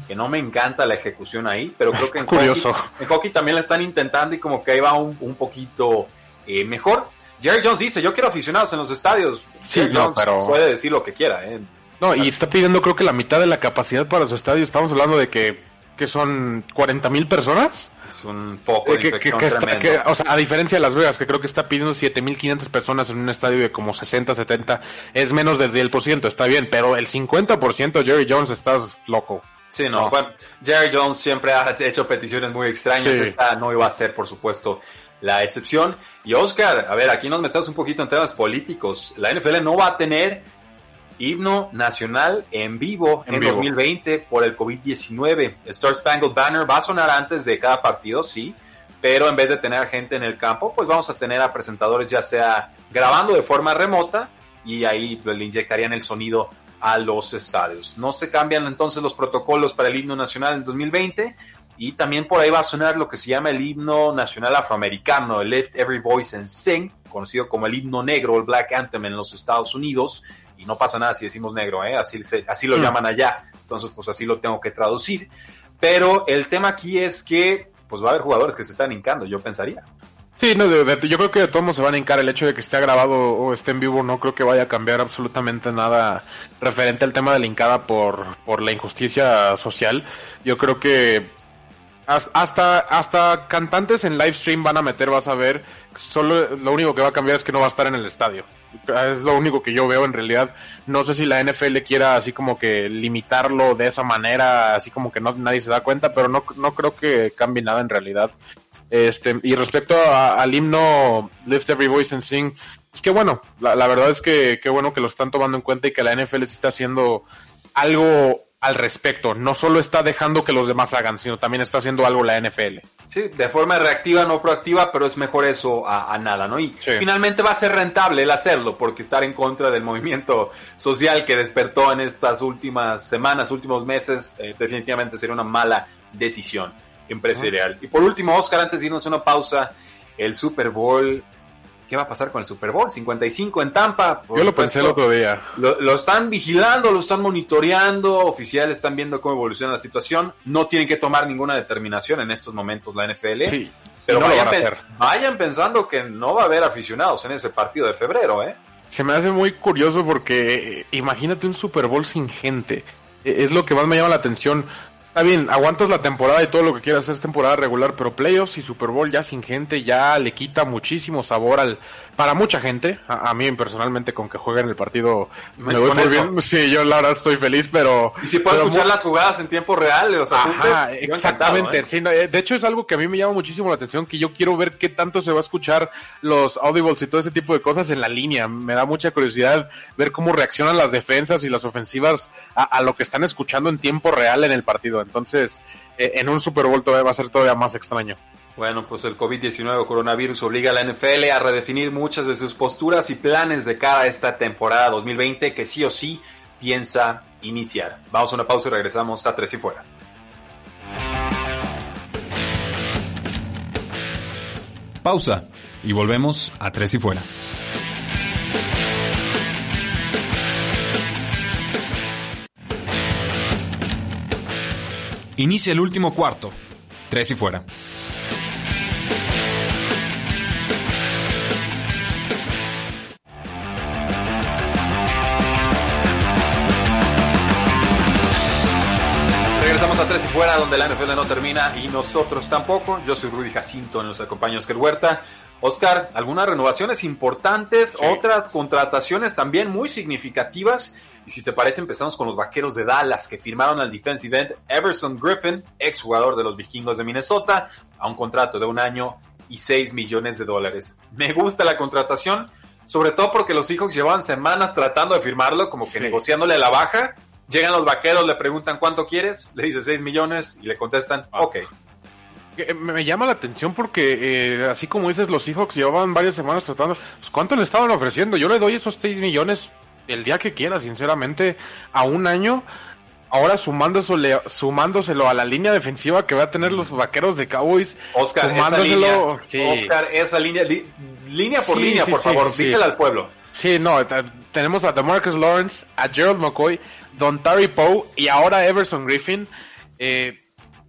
que no me encanta la ejecución ahí, pero creo que en Curioso. hockey, en hockey también la están intentando y como que ahí va un, un poquito eh, mejor. Jerry Jones dice, yo quiero aficionados en los estadios. Sí, Jerry no, Jones pero- Puede decir lo que quiera. eh. No, y está pidiendo creo que la mitad de la capacidad para su estadio. Estamos hablando de que, que son 40 mil personas. Es un foco Eh, de que- que- infección que está- tremendo. que- o sea, a diferencia de Las Vegas, que creo que está pidiendo 7.500 personas en un estadio de como 60, 70, es menos del 10%, está bien, pero el 50% Jerry Jones estás loco. Sí, no. No. Bueno, Jerry Jones siempre ha hecho peticiones muy extrañas. Sí. Esta no iba a ser, por supuesto, la excepción. Y Oscar, a ver, aquí nos metemos un poquito en temas políticos. La NFL no va a tener himno nacional en vivo en, 2020 por el COVID-19. El Star Spangled Banner va a sonar antes de cada partido, sí, pero en vez de tener gente en el campo, pues vamos a tener a presentadores ya sea grabando de forma remota y ahí le inyectarían el sonido a los estadios. No se cambian entonces los protocolos para el himno nacional en 2020 y también por ahí va a sonar lo que se llama el himno nacional afroamericano, el Lift Every Voice and Sing, conocido como el himno negro, el Black Anthem en los Estados Unidos. Y no pasa nada si decimos negro, ¿eh? así, así lo mm. llaman allá. Entonces, pues así lo tengo que traducir. Pero el tema aquí es que pues va a haber jugadores que se están hincando, yo pensaría. Sí, no, yo creo que de todos se van a hincar el hecho de que esté grabado o esté en vivo, no creo que vaya a cambiar absolutamente nada referente al tema de la hincada por, por la injusticia social. Yo creo que hasta, hasta cantantes en live stream van a meter, vas a ver. Solo lo único que va a cambiar es que no va a estar en el estadio. Es lo único que yo veo en realidad. No sé si la NFL quiera así como que limitarlo de esa manera, así como que no nadie se da cuenta, pero no, no creo que cambie nada en realidad. Este, y respecto al himno Lift Every Voice and Sing, es que bueno, la, la verdad es que qué bueno que lo están tomando en cuenta y que la NFL está haciendo algo al respecto. No solo está dejando que los demás hagan, sino también está haciendo algo la NFL. Sí, de forma reactiva, no proactiva, pero es mejor eso a, nada, ¿no? Y finalmente va a ser rentable el hacerlo, porque estar en contra del movimiento social que despertó en estas últimas semanas, últimos meses, eh, definitivamente sería una mala decisión empresarial. Y por último, Oscar, antes de irnos a una pausa, el Super Bowl ¿qué va a pasar con el Super Bowl? 55 en Tampa. Yo lo pensé el otro día. Lo, están vigilando, lo están monitoreando, oficiales están viendo cómo evoluciona la situación. No tienen que tomar ninguna determinación en estos momentos la NFL. Sí, pero vayan, vayan pensando que no va a haber aficionados en ese partido de febrero, ¿eh? Se me hace muy curioso porque eh, imagínate un Super Bowl sin gente. E, es lo que más me llama la atención. Está bien, aguantas la temporada y todo lo que quieras es temporada regular, pero playoffs y Super Bowl ya sin gente ya le quita muchísimo sabor al, para mucha gente, a, mí personalmente con que jueguen el partido me voy muy bien. Sí, yo la verdad estoy feliz, pero... Y si puedes escuchar las jugadas en tiempo real, los Ajá, exactamente. ¿eh? de hecho es algo que a mí me llama muchísimo la atención, que yo quiero ver qué tanto se va a escuchar los audibles y todo ese tipo de cosas en la línea. Me da mucha curiosidad ver cómo reaccionan las defensas y las ofensivas a, lo que están escuchando en tiempo real en el partido. Entonces, eh, en un Super Bowl todavía va a ser todavía más extraño. Bueno, pues el COVID-19 coronavirus obliga a la NFL a redefinir muchas de sus posturas y planes de cara a esta temporada 2020 que sí o sí piensa iniciar. Vamos a una pausa y regresamos a Tres y Fuera. Pausa y volvemos a Tres y Fuera. Inicia el último cuarto. Tres y fuera. Fuera, donde la NFL no termina y nosotros tampoco. Yo soy Rudy Jacinto, nos acompaña Oscar Huerta. Oscar, algunas renovaciones importantes, otras contrataciones también muy significativas. Y si te parece, empezamos con los vaqueros de Dallas que firmaron al defensive end Everson Griffin, exjugador de los vikingos de Minnesota, a un contrato de un año y 6 millones de dólares. Me gusta la contratación, sobre todo porque los Seahawks llevaban semanas tratando de firmarlo, como que negociándole a la baja, Llegan los vaqueros, le preguntan cuánto quieres, le dice 6 millones y le contestan, ah. ok. Eh, me llama la atención porque, eh, así como dices, los Seahawks llevaban varias semanas tratando. Pues, ¿Cuánto le estaban ofreciendo? Yo le doy esos 6 millones el día que quiera, sinceramente, a un año. Ahora sumándoselo, sumándoselo a la línea defensiva que va a tener los vaqueros de Cowboys. Oscar, esa línea, Oscar, esa línea, línea por línea, por favor, dísela al pueblo. Sí, no, tenemos a DeMarcus Lawrence, a Gerald McCoy, Don Terry Poe y ahora Everson Griffin. Eh,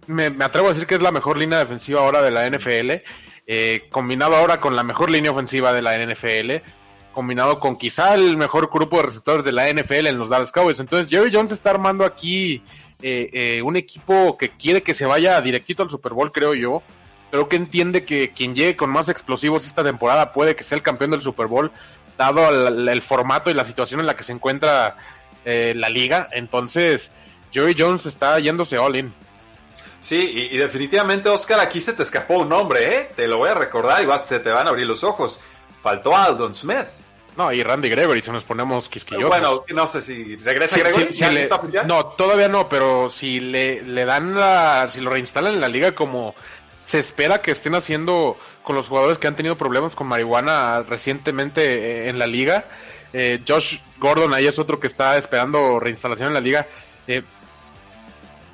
me, atrevo a decir que es la mejor línea defensiva ahora de la NFL. Eh, combinado ahora con la mejor línea ofensiva de la NFL. Combinado con quizá el mejor grupo de receptores de la NFL en los Dallas Cowboys. Entonces Jerry Jones está armando aquí eh, un equipo que quiere que se vaya directito al Super Bowl, creo yo. Creo que entiende que quien llegue con más explosivos esta temporada puede que sea el campeón del Super Bowl, dado el formato y la situación en la que se encuentra eh, la liga. Entonces, Joey Jones está yéndose all in. Sí, y, definitivamente, Oscar, aquí se te escapó un nombre, ¿eh? Te lo voy a recordar y vas, se te van a abrir los ojos. Faltó Aldon Smith. No, y Randy Gregory, si nos ponemos quisquillosos. Bueno, no sé si regresa Gregory. no, todavía no, pero si le, le dan la, si lo reinstalan en la liga como se espera que estén haciendo con los jugadores que han tenido problemas con marihuana recientemente eh, en la liga. Eh, Josh Gordon ahí es otro que está esperando reinstalación en la liga. Eh,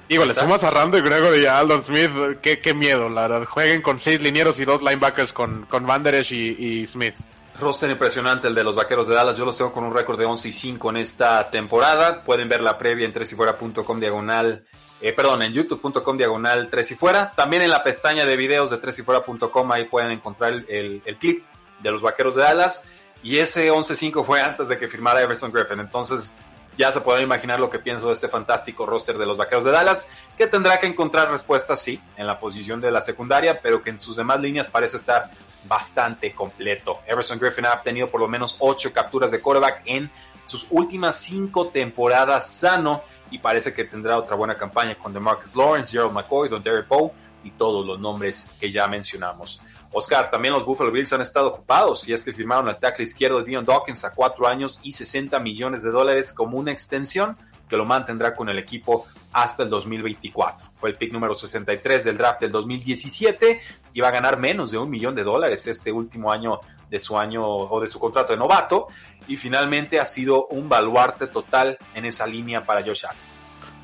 Digo, le sumas a Randy Gregory y a Aldon Smith, qué, qué miedo, la verdad. Jueguen con seis linieros y dos linebackers con, con Van Der Esch y, Smith. Roster impresionante el de los Vaqueros de Dallas. Yo los tengo con un récord de 11 y 5 en esta temporada. Pueden ver la previa en tresifuera.com diagonal, eh, perdón, en youtube.com diagonal tres y fuera. También en la pestaña de videos de tresifuera.com ahí pueden encontrar el, el, clip de los Vaqueros de Dallas. Y ese 11-5 fue antes de que firmara Everson Griffin. Entonces, ya se puede imaginar lo que pienso de este fantástico roster de los Vaqueros de Dallas, que tendrá que encontrar respuestas, sí, en la posición de la secundaria, pero que en sus demás líneas parece estar bastante completo. Everson Griffin ha tenido por lo menos ocho capturas de quarterback en sus últimas cinco temporadas sano y parece que tendrá otra buena campaña con DeMarcus Lawrence, Gerald McCoy, Don Derek Poe y todos los nombres que ya mencionamos. Oscar, también los Buffalo Bills han estado ocupados y es que firmaron al tackle izquierdo Dion Dawkins a cuatro años y 60 millones de dólares como una extensión que lo mantendrá con el equipo hasta el 2024. Fue el pick número 63 del draft del 2017 y va a ganar menos de un millón de dólares este último año de su año o de su contrato de novato y finalmente ha sido un baluarte total en esa línea para Josh Allen.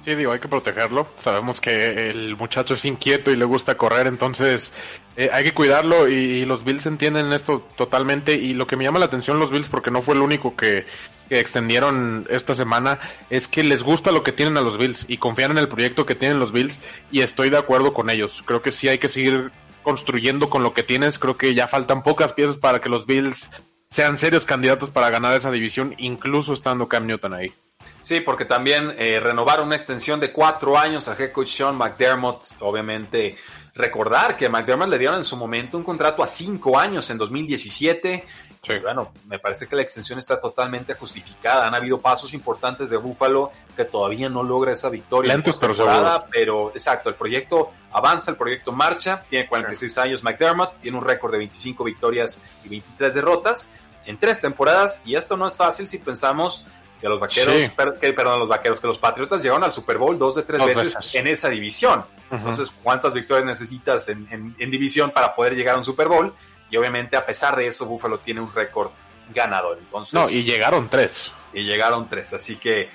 Sí, digo, hay que protegerlo. Sabemos que el muchacho es inquieto y le gusta correr, entonces eh, hay que cuidarlo y, los Bills entienden esto totalmente. Y lo que me llama la atención los Bills, porque no fue el único que, extendieron esta semana, es que les gusta lo que tienen a los Bills y confían en el proyecto que tienen los Bills y estoy de acuerdo con ellos. Creo que sí hay que seguir construyendo con lo que tienes. Creo que ya faltan pocas piezas para que los Bills sean serios candidatos para ganar esa división, incluso estando Cam Newton ahí. Sí, porque también eh, renovaron una extensión de cuatro años a head coach Sean McDermott. Obviamente, recordar que a McDermott le dieron en su momento un contrato a cinco años en 2017. Sí. Bueno, me parece que la extensión está totalmente justificada. Han habido pasos importantes de Buffalo que todavía no logra esa victoria. Lentos, pero Pero, exacto, el proyecto avanza, el proyecto marcha. Tiene 46 años McDermott, tiene un récord de 25 victorias y 23 derrotas en tres temporadas. Y esto no es fácil si pensamos que los vaqueros, que, perdón, los vaqueros, que los patriotas llegaron al Super Bowl dos de tres veces, en esa división. Entonces, ¿cuántas victorias necesitas en, división para poder llegar a un Super Bowl? Y obviamente, a pesar de eso, Buffalo tiene un récord ganador. Entonces, no, y llegaron tres. Y llegaron tres. Así que,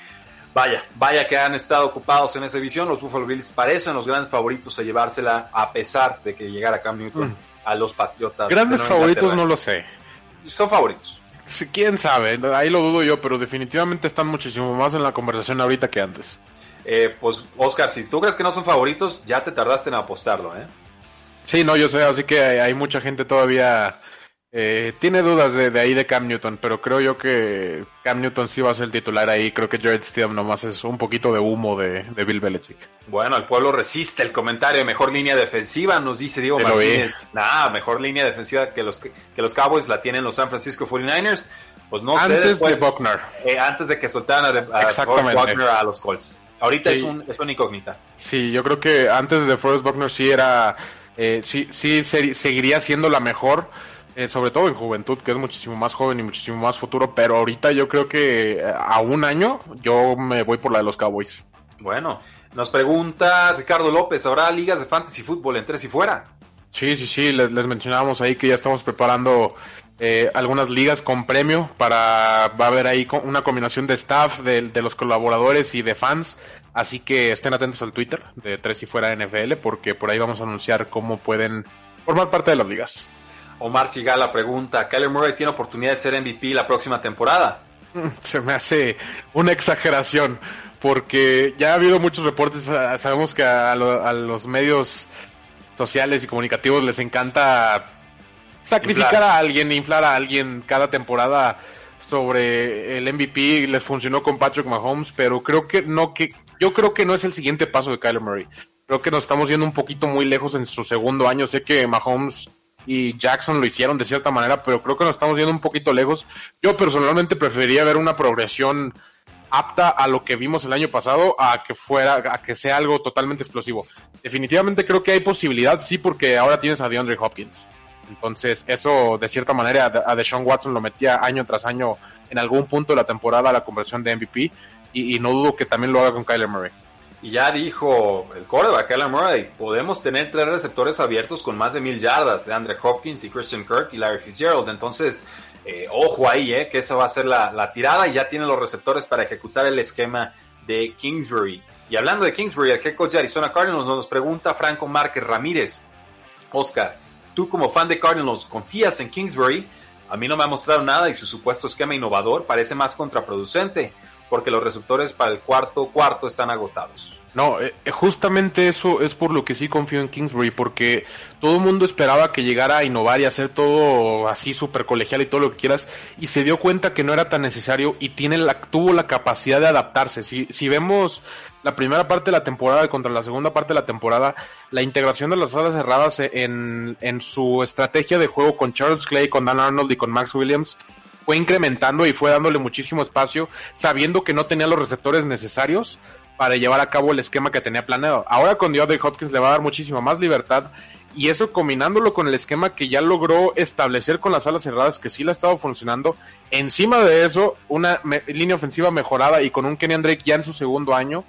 vaya, vaya que han estado ocupados en esa división. Los Buffalo Bills parecen los grandes favoritos a llevársela, a pesar de que llegara Cam Newton mm. a los Patriotas. Grandes favoritos no lo sé. Son favoritos quién sabe, ahí lo dudo yo, pero definitivamente están muchísimo más en la conversación ahorita que antes. Eh, pues, Oscar, si tú crees que no son favoritos, ya te tardaste en apostarlo, ¿eh? Sí, no, yo sé, así que hay mucha gente todavía eh, tiene dudas de, ahí de Cam Newton, pero creo yo que Cam Newton sí va a ser el titular ahí. Creo que Jared Stidham nomás es un poquito de humo de, Bill Belichick. Bueno, el pueblo resiste el comentario. Mejor línea defensiva, nos dice Diego Martínez. Nah, mejor línea defensiva que los, que los Cowboys la tienen los San Francisco 49ers. Pues no antes sé. Antes de Buckner. Eh, antes de que soltaran a, a Buckner a los Colts. Ahorita es, un, es una incógnita. Sí, yo creo que antes de Forrest Buckner sí era. Eh, sí, sí seguiría siendo la mejor eh, sobre todo en juventud, que es muchísimo más joven y muchísimo más futuro, pero ahorita yo creo que eh, a un año yo me voy por la de los Cowboys. Bueno, nos pregunta Ricardo López, ¿habrá ligas de fantasy fútbol en tres y fuera? Sí, sí, sí, les, mencionábamos ahí que ya estamos preparando eh, algunas ligas con premio para, va a haber ahí una combinación de staff, de, de, los colaboradores y de fans, así que estén atentos al Twitter de Tres y Fuera NFL porque por ahí vamos a anunciar cómo pueden formar parte de las ligas. Omar Sigala pregunta, ¿Kyler Murray tiene oportunidad de ser MVP la próxima temporada? Se me hace una exageración, porque ya ha habido muchos reportes, ah, sabemos que a, los medios sociales y comunicativos les encanta sacrificar a alguien, inflar a alguien cada temporada sobre el MVP, les funcionó con Patrick Mahomes, pero creo que no que yo creo que no es el siguiente paso de Kyler Murray. Creo que nos estamos yendo un poquito muy lejos en su segundo año. Sé que Mahomes y Jackson lo hicieron de cierta manera, pero creo que nos estamos yendo un poquito lejos. Yo personalmente preferiría ver una progresión apta a lo que vimos el año pasado a que fuera, a que sea algo totalmente explosivo. Definitivamente creo que hay posibilidad, sí, porque ahora tienes a DeAndre Hopkins. Entonces, eso de cierta manera a Deshaun Watson lo metía año tras año en algún punto de la temporada a la conversión de MVP y, y no dudo que también lo haga con Kyler Murray. Y ya dijo el quarterback, Kyler Murray, podemos tener tres receptores abiertos con más de mil yardas, de Andre Hopkins y Christian Kirk y Larry Fitzgerald. Entonces, eh, ojo ahí, eh, que esa va a ser la, la, tirada y ya tiene los receptores para ejecutar el esquema de Kingsbury. Y hablando de Kingsbury, el head coach de Arizona Cardinals nos pregunta Franco Márquez Ramírez. Oscar, tú como fan de Cardinals, ¿confías en Kingsbury? A mí no me ha mostrado nada y su supuesto esquema innovador parece más contraproducente porque los receptores para el cuarto cuarto están agotados. No, eh, justamente eso es por lo que sí confío en Kingsbury, porque todo el mundo esperaba que llegara a innovar y hacer todo así súper colegial y todo lo que quieras, y se dio cuenta que no era tan necesario y tiene la, tuvo la capacidad de adaptarse. Si, si vemos la primera parte de la temporada contra la segunda parte de la temporada, la integración de las alas cerradas en, en su estrategia de juego con Charles Clay, con Dan Arnold y con Max Williams, fue incrementando y fue dándole muchísimo espacio, sabiendo que no tenía los receptores necesarios para llevar a cabo el esquema que tenía planeado. Ahora con DeAndre Hopkins le va a dar muchísima más libertad y eso combinándolo con el esquema que ya logró establecer con las alas cerradas que sí le ha estado funcionando. Encima de eso, una línea ofensiva mejorada y con un Kenny Drake ya en su segundo año.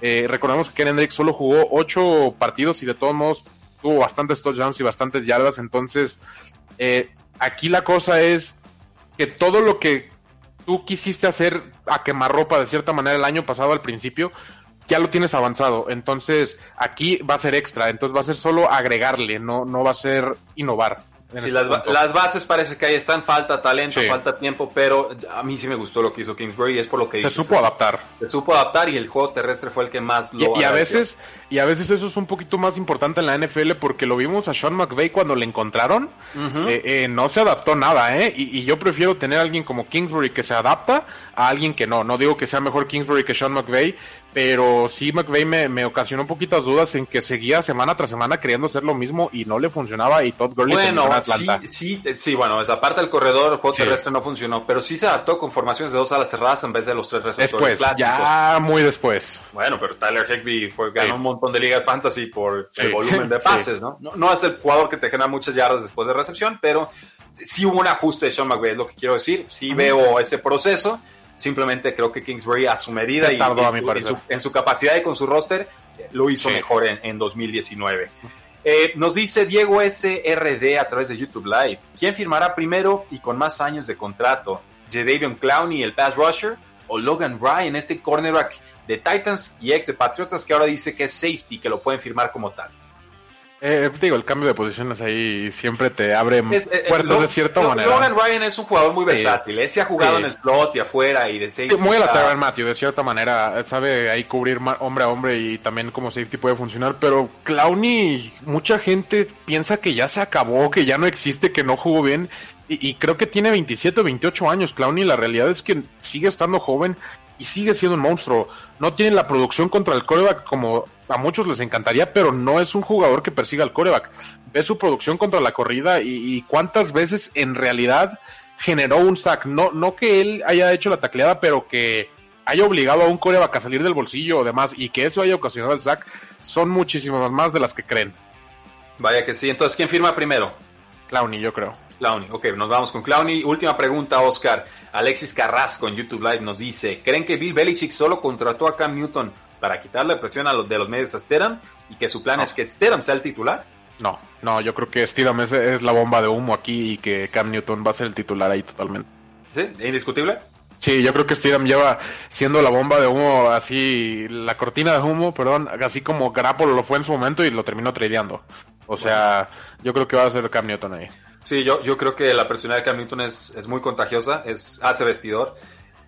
Eh, recordemos que Kenny Drake solo jugó ocho partidos y de todos modos tuvo bastantes touchdowns y bastantes yardas. Entonces, eh, aquí la cosa es que todo lo que tú quisiste hacer a quemarropa de cierta manera el año pasado al principio, ya lo tienes avanzado. Entonces, aquí va a ser extra. Entonces, va a ser solo agregarle, no, no va a ser innovar. Sí, las, las, bases parece que ahí están, falta talento, sí. falta tiempo, pero a mí sí me gustó lo que hizo Kingsbury, es por lo que se dices, supo adaptar. Se supo adaptar y el juego terrestre fue el que más lo y, y a veces y a veces eso es un poquito más importante en la NFL porque lo vimos a Sean McVay cuando le encontraron, uh -huh. eh, eh, no se adaptó nada, ¿eh? Y, y, yo prefiero tener a alguien como Kingsbury que se adapta a alguien que no. No digo que sea mejor Kingsbury que Sean McVay, pero sí McVay me, me ocasionó poquitas dudas en que seguía semana tras semana queriendo hacer lo mismo y no le funcionaba y Todd Gurley bueno, en Atlanta. Sí, sí, sí, bueno, esa parte del corredor, el juego sí. terrestre no funcionó, pero sí se adaptó con formaciones de dos alas cerradas en vez de los tres receptores Después, ya muy después. Bueno, pero Tyler Higby fue, ganó sí. un montón de ligas fantasy por el volumen de pases, ¿no? ¿no? ¿no? es el jugador que te genera muchas yardas después de recepción, pero sí hubo un ajuste de Sean McVay, es lo que quiero decir. Sí veo ese proceso Simplemente creo que Kingsbury a su medida y, tardó, en, su, en, su, capacidad y con su roster lo hizo sí. mejor en, en 2019. Eh, nos dice Diego SRD a través de YouTube Live. ¿Quién firmará primero y con más años de contrato? ¿Jadavion Clowney, el pass rusher? ¿O Logan Ryan, este cornerback de Titans y ex de Patriotas que ahora dice que es safety, que lo pueden firmar como tal? Eh, digo, el cambio de posiciones ahí siempre te abre es, eh, puertas de cierta manera. Logan Ryan es un jugador muy versátil, sí. ¿eh? se ha jugado sí. en el slot y afuera y de safety. Sí, muy a la Tyrann Matthew, de cierta manera, sabe ahí cubrir hombre a hombre y también como safety puede funcionar, pero Clowney, mucha gente piensa que ya se acabó, que ya no existe, que no jugó bien. Y, y creo que tiene 27 o 28 años Clowney, la realidad es que sigue estando joven y sigue siendo un monstruo. No tiene la producción contra el coreback como a muchos les encantaría, pero no es un jugador que persiga al coreback. Ve su producción contra la corrida y, y cuántas veces en realidad generó un sack. No, no que él haya hecho la tacleada, pero que haya obligado a un coreback a salir del bolsillo o demás y que eso haya ocasionado el sack, son muchísimas más de las que creen. Vaya que sí. Entonces, ¿quién firma primero? Clowney, yo creo. Clowney, ok, nos vamos con Clowney. Última pregunta, Oscar. Alexis Carrasco en YouTube Live nos dice: ¿Creen que Bill Belichick solo contrató a Cam Newton para quitarle presión a los de los medios a Stedham y que su plan no. es que Stedham sea el titular? No, no, yo creo que Stedham es, es, la bomba de humo aquí y que Cam Newton va a ser el titular ahí totalmente. ¿Sí? ¿Indiscutible? Sí, yo creo que Stedham lleva siendo la bomba de humo, así, la cortina de humo, perdón, así como Garapolo lo fue en su momento y lo terminó tradeando. O sea, yo creo que va a ser Cam Newton ahí. Sí, yo, yo creo que la personalidad de Cam Newton es, es muy contagiosa, es, hace vestidor.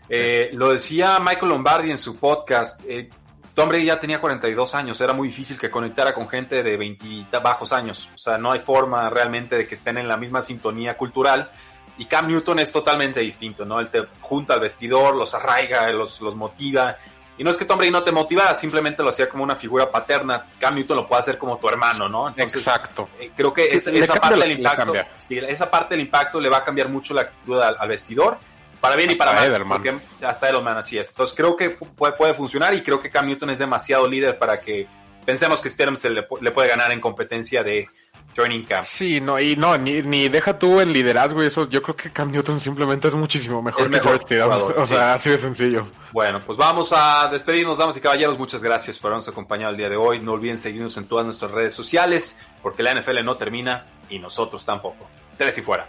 Eh, lo decía Michael Lombardi en su podcast. Eh, Tom Brady ya tenía 42 años, era muy difícil que conectara con gente de 20 bajos años. O sea, no hay forma realmente de que estén en la misma sintonía cultural. Y Cam Newton es totalmente distinto, ¿no? Él te junta al vestidor, los arraiga, los, los motiva. Y no es que Tom Brady no te motivara, simplemente lo hacía como una figura paterna. Cam Newton lo puede hacer como tu hermano, ¿no? Entonces, Exacto. Eh, creo que es, esa parte del impacto, sí, esa parte del impacto le va a cambiar mucho la actitud al, al, vestidor. Para bien y para mal. Edelman. Porque hasta Edelman así es. Entonces creo que puede, puede funcionar y creo que Cam Newton es demasiado líder para que pensemos que Stidham se le, le puede ganar en competencia de training camp. Sí, no, y no, ni, ni deja tú en liderazgo y eso. Yo creo que Cam Newton simplemente es muchísimo mejor que mejor Jared Stidham. jugador, O sea, sí. así de sencillo. Bueno, pues vamos a despedirnos, damas y caballeros. Muchas gracias por habernos acompañado el día de hoy. No olviden seguirnos en todas nuestras redes sociales, porque la NFL no termina y nosotros tampoco. Tres y fuera.